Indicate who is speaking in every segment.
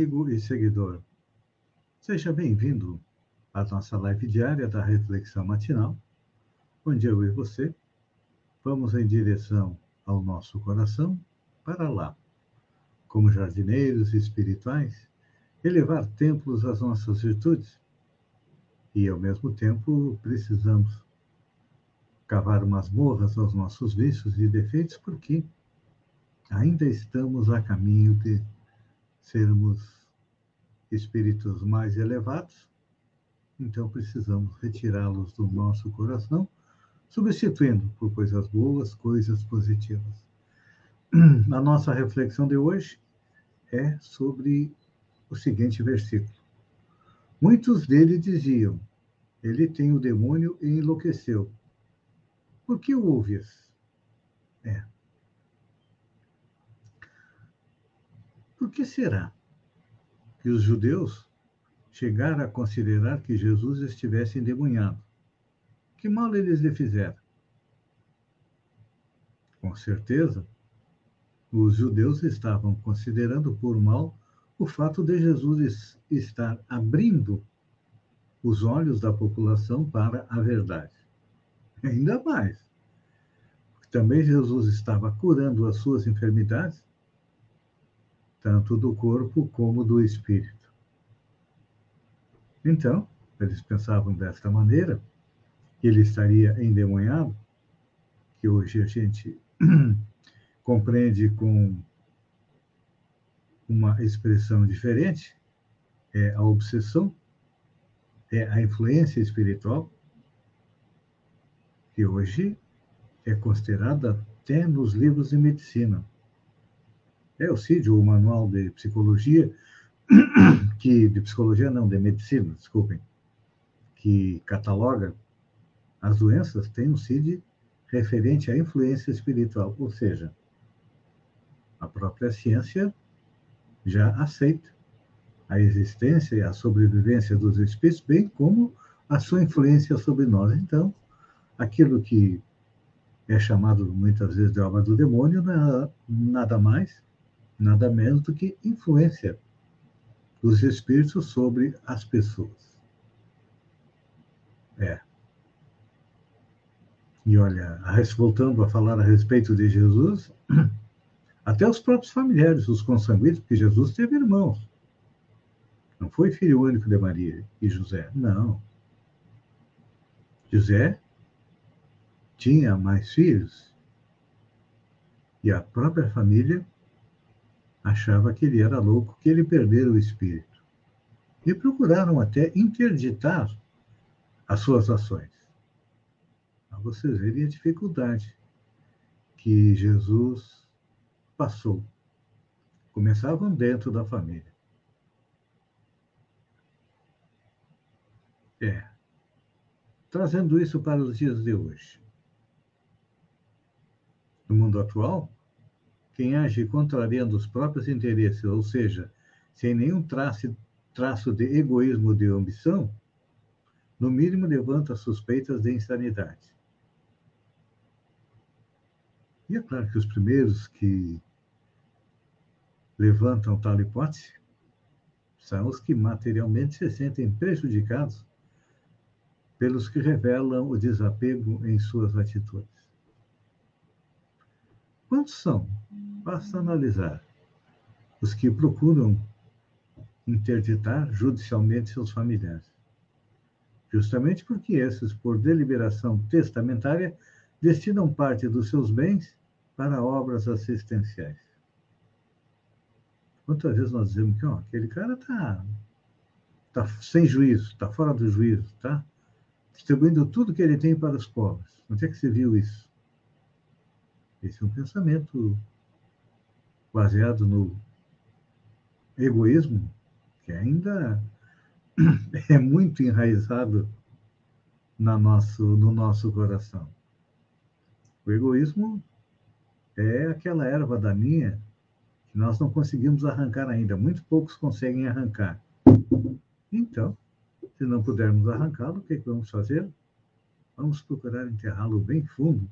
Speaker 1: amigo e seguidor. Seja bem-vindo à nossa live diária da Reflexão Matinal, onde eu e você vamos em direção ao nosso coração para lá, como jardineiros espirituais, elevar templos às nossas virtudes e, ao mesmo tempo, precisamos cavar masmorras aos nossos vícios e defeitos, porque ainda estamos a caminho de sermos espíritos mais elevados, então precisamos retirá-los do nosso coração, substituindo por coisas boas, coisas positivas. A nossa reflexão de hoje é sobre o seguinte versículo. Muitos dele diziam: Ele tem o demônio e enlouqueceu. Por que ouves? É, Por que será que os judeus chegaram a considerar que Jesus estivesse endemoniado? Que mal eles lhe fizeram? Com certeza, os judeus estavam considerando por mal o fato de Jesus estar abrindo os olhos da população para a verdade. Ainda mais, também Jesus estava curando as suas enfermidades tanto do corpo como do espírito. Então, eles pensavam desta maneira, que ele estaria endemoniado, que hoje a gente compreende com uma expressão diferente, é a obsessão, é a influência espiritual, que hoje é considerada até nos livros de medicina é o CID, o Manual de Psicologia, que de psicologia não, de medicina, desculpem, que cataloga as doenças, tem um CID referente à influência espiritual, ou seja, a própria ciência já aceita a existência e a sobrevivência dos espíritos, bem como a sua influência sobre nós. Então, aquilo que é chamado muitas vezes de obra do demônio é nada mais nada menos do que influência dos espíritos sobre as pessoas. É. E olha, voltando a falar a respeito de Jesus, até os próprios familiares, os consanguíneos, porque Jesus teve irmãos. Não foi filho único de Maria e José, não. José tinha mais filhos. E a própria família achava que ele era louco, que ele perdera o espírito. E procuraram até interditar as suas ações. Para vocês verem a dificuldade que Jesus passou. Começavam dentro da família. É. Trazendo isso para os dias de hoje. No mundo atual, quem age contrariando os próprios interesses, ou seja, sem nenhum traço, traço de egoísmo ou de ambição, no mínimo levanta suspeitas de insanidade. E é claro que os primeiros que levantam tal hipótese são os que materialmente se sentem prejudicados pelos que revelam o desapego em suas atitudes. Quantos são Basta analisar os que procuram interditar judicialmente seus familiares. Justamente porque esses, por deliberação testamentária, destinam parte dos seus bens para obras assistenciais. Quantas vezes nós dizemos que ó, aquele cara está tá sem juízo, está fora do juízo, está distribuindo tudo que ele tem para os pobres. Onde é que você viu isso? Esse é um pensamento baseado no egoísmo, que ainda é muito enraizado na nosso, no nosso coração. O egoísmo é aquela erva daninha que nós não conseguimos arrancar ainda. Muito poucos conseguem arrancar. Então, se não pudermos arrancá-lo, o que, é que vamos fazer? Vamos procurar enterrá-lo bem fundo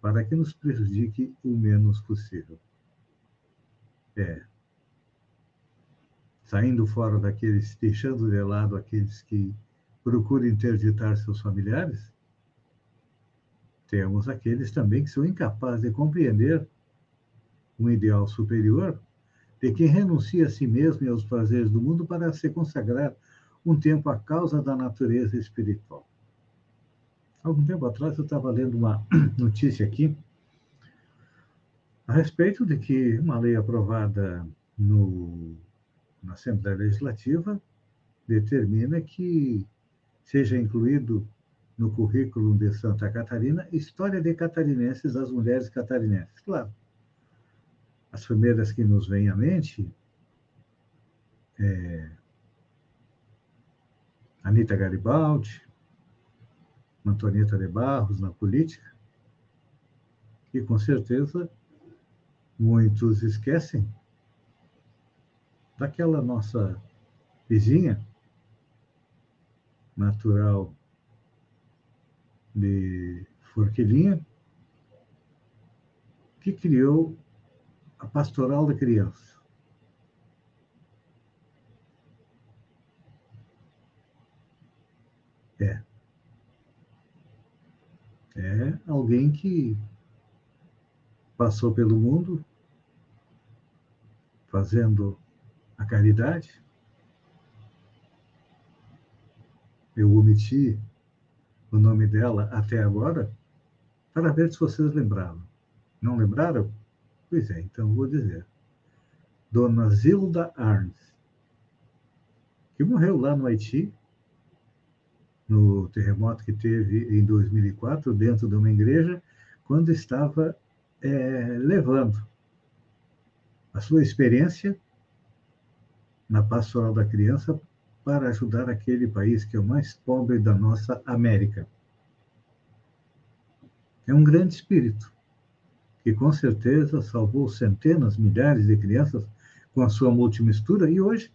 Speaker 1: para que nos prejudique o menos possível. É. Saindo fora daqueles, deixando de lado aqueles que procuram interditar seus familiares, temos aqueles também que são incapazes de compreender um ideal superior de quem renuncia a si mesmo e aos prazeres do mundo para se consagrar um tempo à causa da natureza espiritual. Algum tempo atrás eu estava lendo uma notícia aqui a respeito de que uma lei aprovada no, na Assembleia Legislativa determina que seja incluído no currículo de Santa Catarina história de catarinenses das mulheres catarinenses. Claro, as primeiras que nos vêm à mente é Anitta Garibaldi, Antonieta de Barros na política, e com certeza muitos esquecem daquela nossa vizinha natural de Forquilinha, que criou a pastoral da criança. É. É alguém que passou pelo mundo fazendo a caridade. Eu omiti o nome dela até agora para ver se vocês lembravam. Não lembraram? Pois é, então vou dizer. Dona Zilda Arns, que morreu lá no Haiti, no terremoto que teve em 2004, dentro de uma igreja, quando estava é, levando a sua experiência na pastoral da criança para ajudar aquele país que é o mais pobre da nossa América. É um grande espírito que com certeza salvou centenas, milhares de crianças com a sua multimistura, e hoje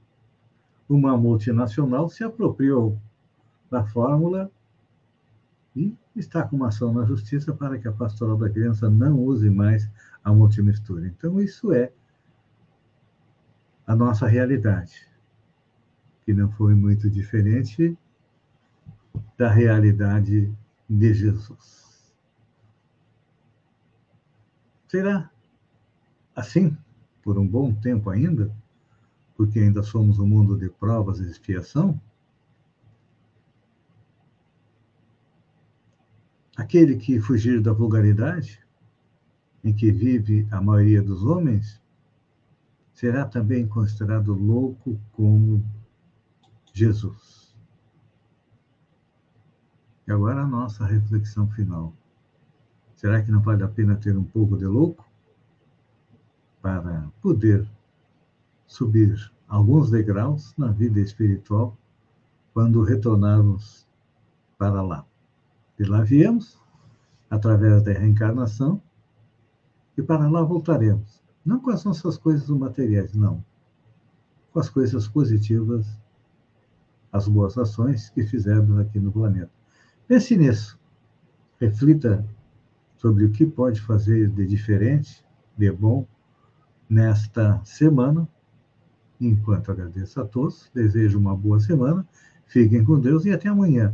Speaker 1: uma multinacional se apropriou da fórmula e está com uma ação na justiça para que a pastoral da criança não use mais a multimistura. Então, isso é a nossa realidade, que não foi muito diferente da realidade de Jesus. Será assim por um bom tempo ainda? Porque ainda somos um mundo de provas e expiação? Aquele que fugir da vulgaridade, em que vive a maioria dos homens, será também considerado louco como Jesus. E agora a nossa reflexão final. Será que não vale a pena ter um pouco de louco para poder subir alguns degraus na vida espiritual quando retornarmos para lá? De lá viemos, através da reencarnação, e para lá voltaremos. Não com as nossas coisas materiais, não. Com as coisas positivas, as boas ações que fizemos aqui no planeta. Pense nisso. Reflita sobre o que pode fazer de diferente, de bom, nesta semana. Enquanto agradeço a todos, desejo uma boa semana, fiquem com Deus e até amanhã,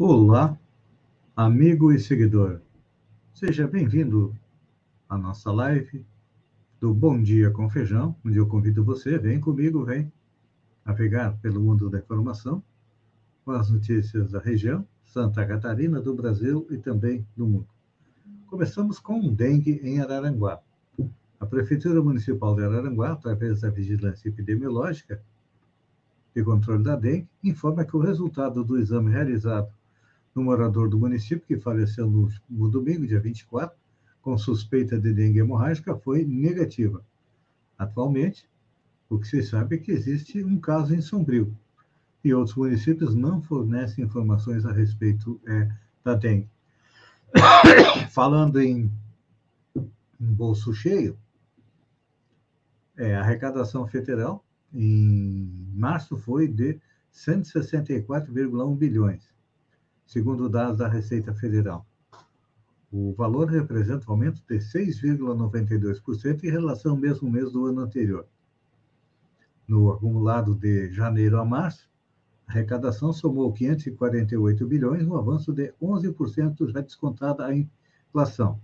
Speaker 1: Olá, amigo e seguidor. Seja bem-vindo a nossa live do Bom Dia com Feijão, onde eu convido você, vem comigo, vem navegar pelo mundo da informação, com as notícias da região, Santa Catarina, do Brasil e também do mundo. Começamos com dengue em Araranguá. A Prefeitura Municipal de Araranguá, através da Vigilância Epidemiológica e Controle da Dengue, informa que o resultado do exame realizado no morador do município, que faleceu no, no domingo, dia 24, com suspeita de dengue hemorrágica, foi negativa. Atualmente, o que se sabe é que existe um caso em Sombrio, e outros municípios não fornecem informações a respeito é, da dengue. Falando em, em bolso cheio, é, a arrecadação federal em março foi de 164,1 bilhões, segundo dados da Receita Federal. O valor representa um aumento de 6,92% em relação ao mesmo mês do ano anterior. No acumulado de janeiro a março, a arrecadação somou 548 bilhões, um avanço de 11% já descontada a inflação.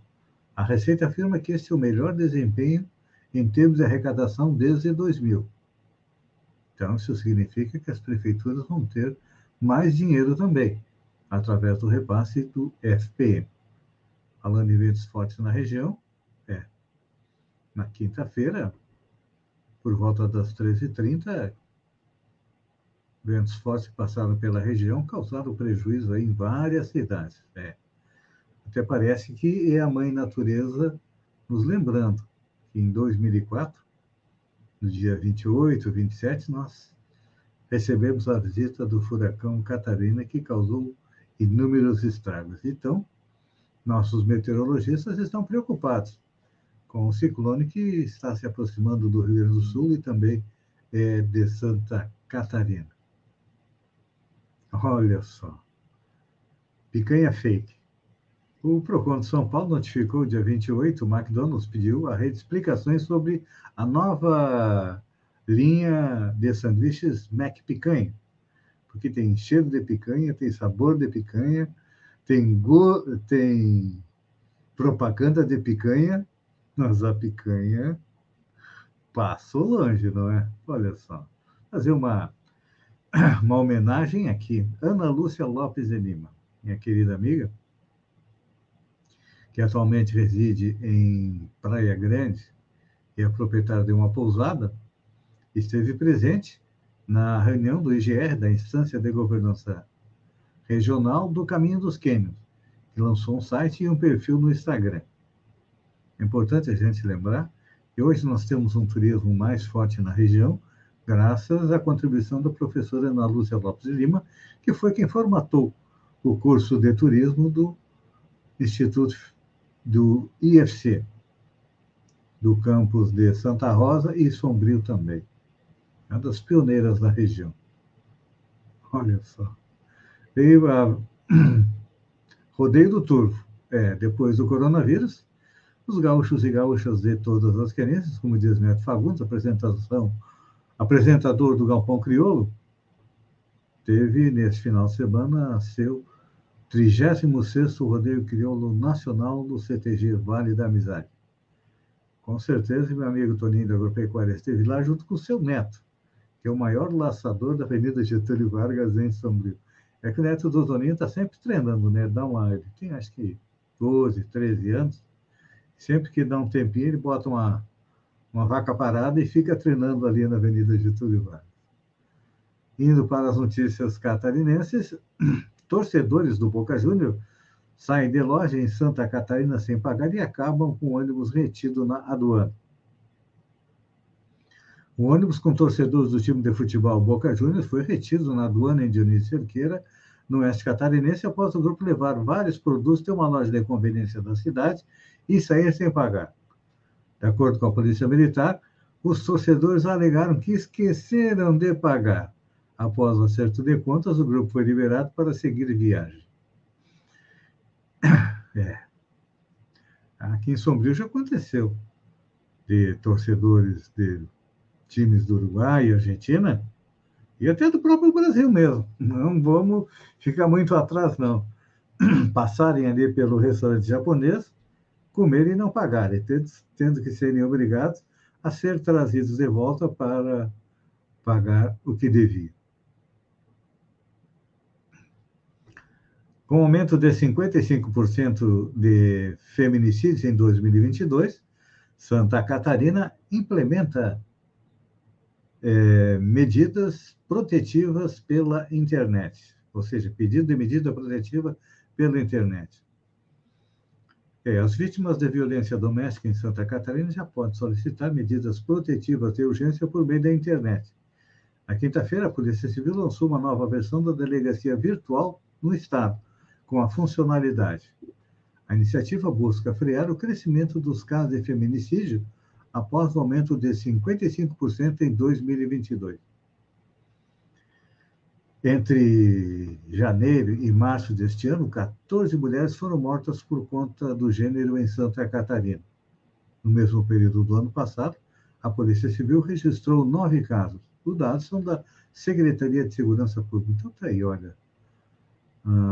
Speaker 1: A Receita afirma que este é o melhor desempenho em termos de arrecadação desde 2000. Então, isso significa que as prefeituras vão ter mais dinheiro também, através do repasse do FPM. Falando em ventos fortes na região, é, na quinta-feira, por volta das 13h30, ventos fortes passaram pela região, causaram prejuízo em várias cidades. É. Até parece que é a mãe natureza nos lembrando que em 2004, no dia 28, 27, nós recebemos a visita do furacão Catarina, que causou inúmeros estragos. Então, nossos meteorologistas estão preocupados com o ciclone que está se aproximando do Rio Grande do Sul e também é, de Santa Catarina. Olha só. Picanha fake. O PROCON de São Paulo notificou dia 28, o McDonald's pediu a rede explicações sobre a nova linha de sanduíches Mac Picanha. Porque tem cheiro de picanha, tem sabor de picanha, tem, go... tem propaganda de picanha, mas a picanha passou longe, não é? Olha só. Fazer uma uma homenagem aqui. Ana Lúcia Lopes de Lima, minha querida amiga, que atualmente reside em Praia Grande e é proprietária de uma pousada, esteve presente na reunião do IGR, da Instância de Governança Regional do Caminho dos Quênios, que lançou um site e um perfil no Instagram. É importante a gente lembrar que hoje nós temos um turismo mais forte na região, graças à contribuição da professora Ana Lúcia Lopes de Lima, que foi quem formatou o curso de turismo do Instituto do IFC, do campus de Santa Rosa e Sombrio também. É uma das pioneiras da região. Olha só. Veio a Rodeio do Turvo. É, depois do coronavírus, os gaúchos e gaúchas de todas as querências, como diz Neto Fagundes, apresentação apresentador do Galpão Crioulo, teve, nesse final de semana, seu 36º Rodeio Crioulo Nacional do CTG Vale da Amizade. Com certeza, meu amigo Toninho da Agropecuária esteve lá junto com o seu neto, que é o maior laçador da Avenida Getúlio Vargas em Sombrio. É que o neto do Toninho está sempre treinando, né? Dá uma, ele tem acho que 12, 13 anos. Sempre que dá um tempinho, ele bota uma, uma vaca parada e fica treinando ali na Avenida Getúlio Vargas. Indo para as notícias catarinenses, torcedores do Boca Júnior saem de loja em Santa Catarina sem pagar e acabam com o ônibus retido na aduana. O ônibus com torcedores do time de futebol Boca Juniors foi retido na aduana em Dionísio Cerqueira, no oeste catarinense, após o grupo levar vários produtos de uma loja de conveniência da cidade e sair sem pagar. De acordo com a Polícia Militar, os torcedores alegaram que esqueceram de pagar. Após o acerto de contas, o grupo foi liberado para seguir viagem. É. Aqui em Sombrio já aconteceu de torcedores de times do Uruguai e Argentina e até do próprio Brasil mesmo. Não vamos ficar muito atrás, não. Passarem ali pelo restaurante japonês comer e não pagar, tendo que serem obrigados a ser trazidos de volta para pagar o que deviam. Com aumento de 55% de feminicídios em 2022, Santa Catarina implementa é, medidas protetivas pela internet, ou seja, pedido de medida protetiva pela internet. É, as vítimas de violência doméstica em Santa Catarina já podem solicitar medidas protetivas de urgência por meio da internet. Na quinta-feira, a Polícia Civil lançou uma nova versão da delegacia virtual no Estado, com a funcionalidade. A iniciativa busca frear o crescimento dos casos de feminicídio após o aumento de 55% em 2022. Entre janeiro e março deste ano, 14 mulheres foram mortas por conta do gênero em Santa Catarina. No mesmo período do ano passado, a Polícia Civil registrou nove casos. Os dados são da Secretaria de Segurança Pública. Então, tá aí, olha.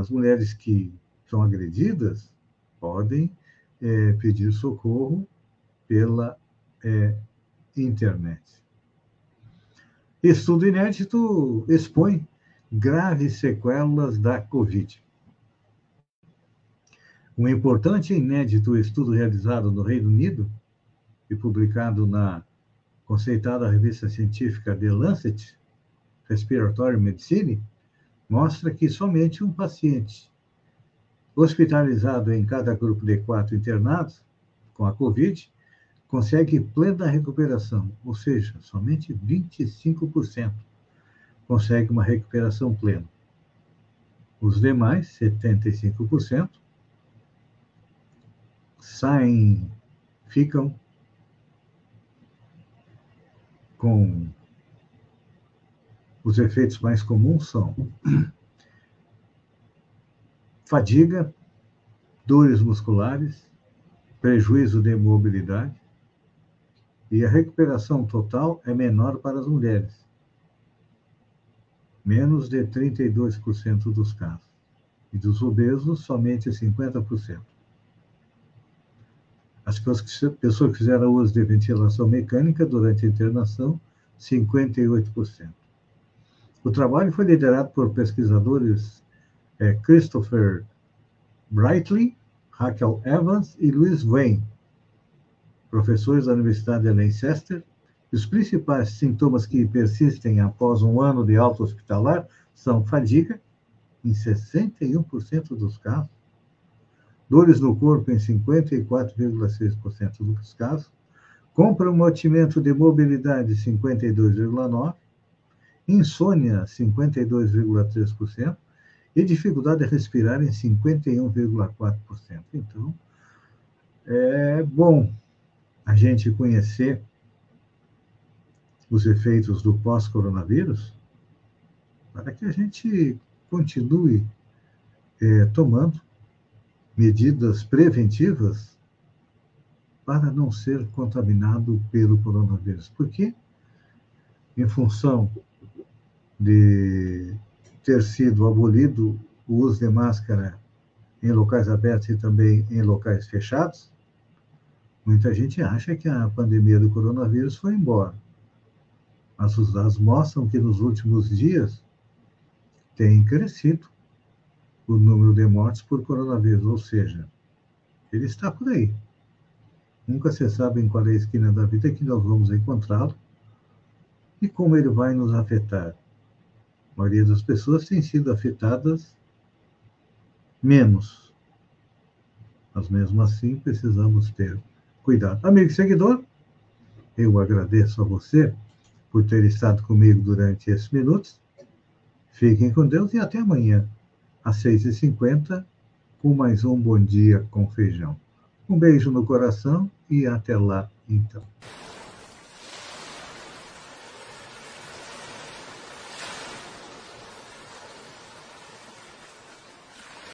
Speaker 1: As mulheres que são agredidas podem é, pedir socorro pela é, internet. Estudo inédito expõe graves sequelas da Covid. Um importante e inédito estudo realizado no Reino Unido e publicado na conceitada revista científica The Lancet Respiratory Medicine mostra que somente um paciente hospitalizado em cada grupo de quatro internados com a Covid consegue plena recuperação, ou seja, somente 25% consegue uma recuperação plena. Os demais, 75%, saem, ficam com os efeitos mais comuns são fadiga, dores musculares, prejuízo de mobilidade, e a recuperação total é menor para as mulheres menos de 32% dos casos, e dos obesos, somente 50%. As pessoas que fizeram uso de ventilação mecânica durante a internação, 58%. O trabalho foi liderado por pesquisadores é, Christopher Brightley, Raquel Evans e Louis Wayne, professores da Universidade de Leicester os principais sintomas que persistem após um ano de alta hospitalar são fadiga, em 61% dos casos, dores no corpo em 54,6% dos casos, comprometimento de mobilidade 52,9%, insônia 52,3% e dificuldade de respirar em 51,4%. Então, é bom a gente conhecer os efeitos do pós-coronavírus, para que a gente continue é, tomando medidas preventivas para não ser contaminado pelo coronavírus. Porque, em função de ter sido abolido o uso de máscara em locais abertos e também em locais fechados, muita gente acha que a pandemia do coronavírus foi embora mas os dados mostram que nos últimos dias tem crescido o número de mortes por coronavírus, ou seja, ele está por aí. Nunca se sabe em qual é a esquina da vida que nós vamos encontrá-lo e como ele vai nos afetar. A maioria das pessoas tem sido afetadas menos. Mas mesmo assim precisamos ter cuidado. Amigo seguidor, eu agradeço a você por ter estado comigo durante esses minutos. Fiquem com Deus e até amanhã, às 6h50, com mais um Bom Dia com Feijão. Um beijo no coração e até lá, então.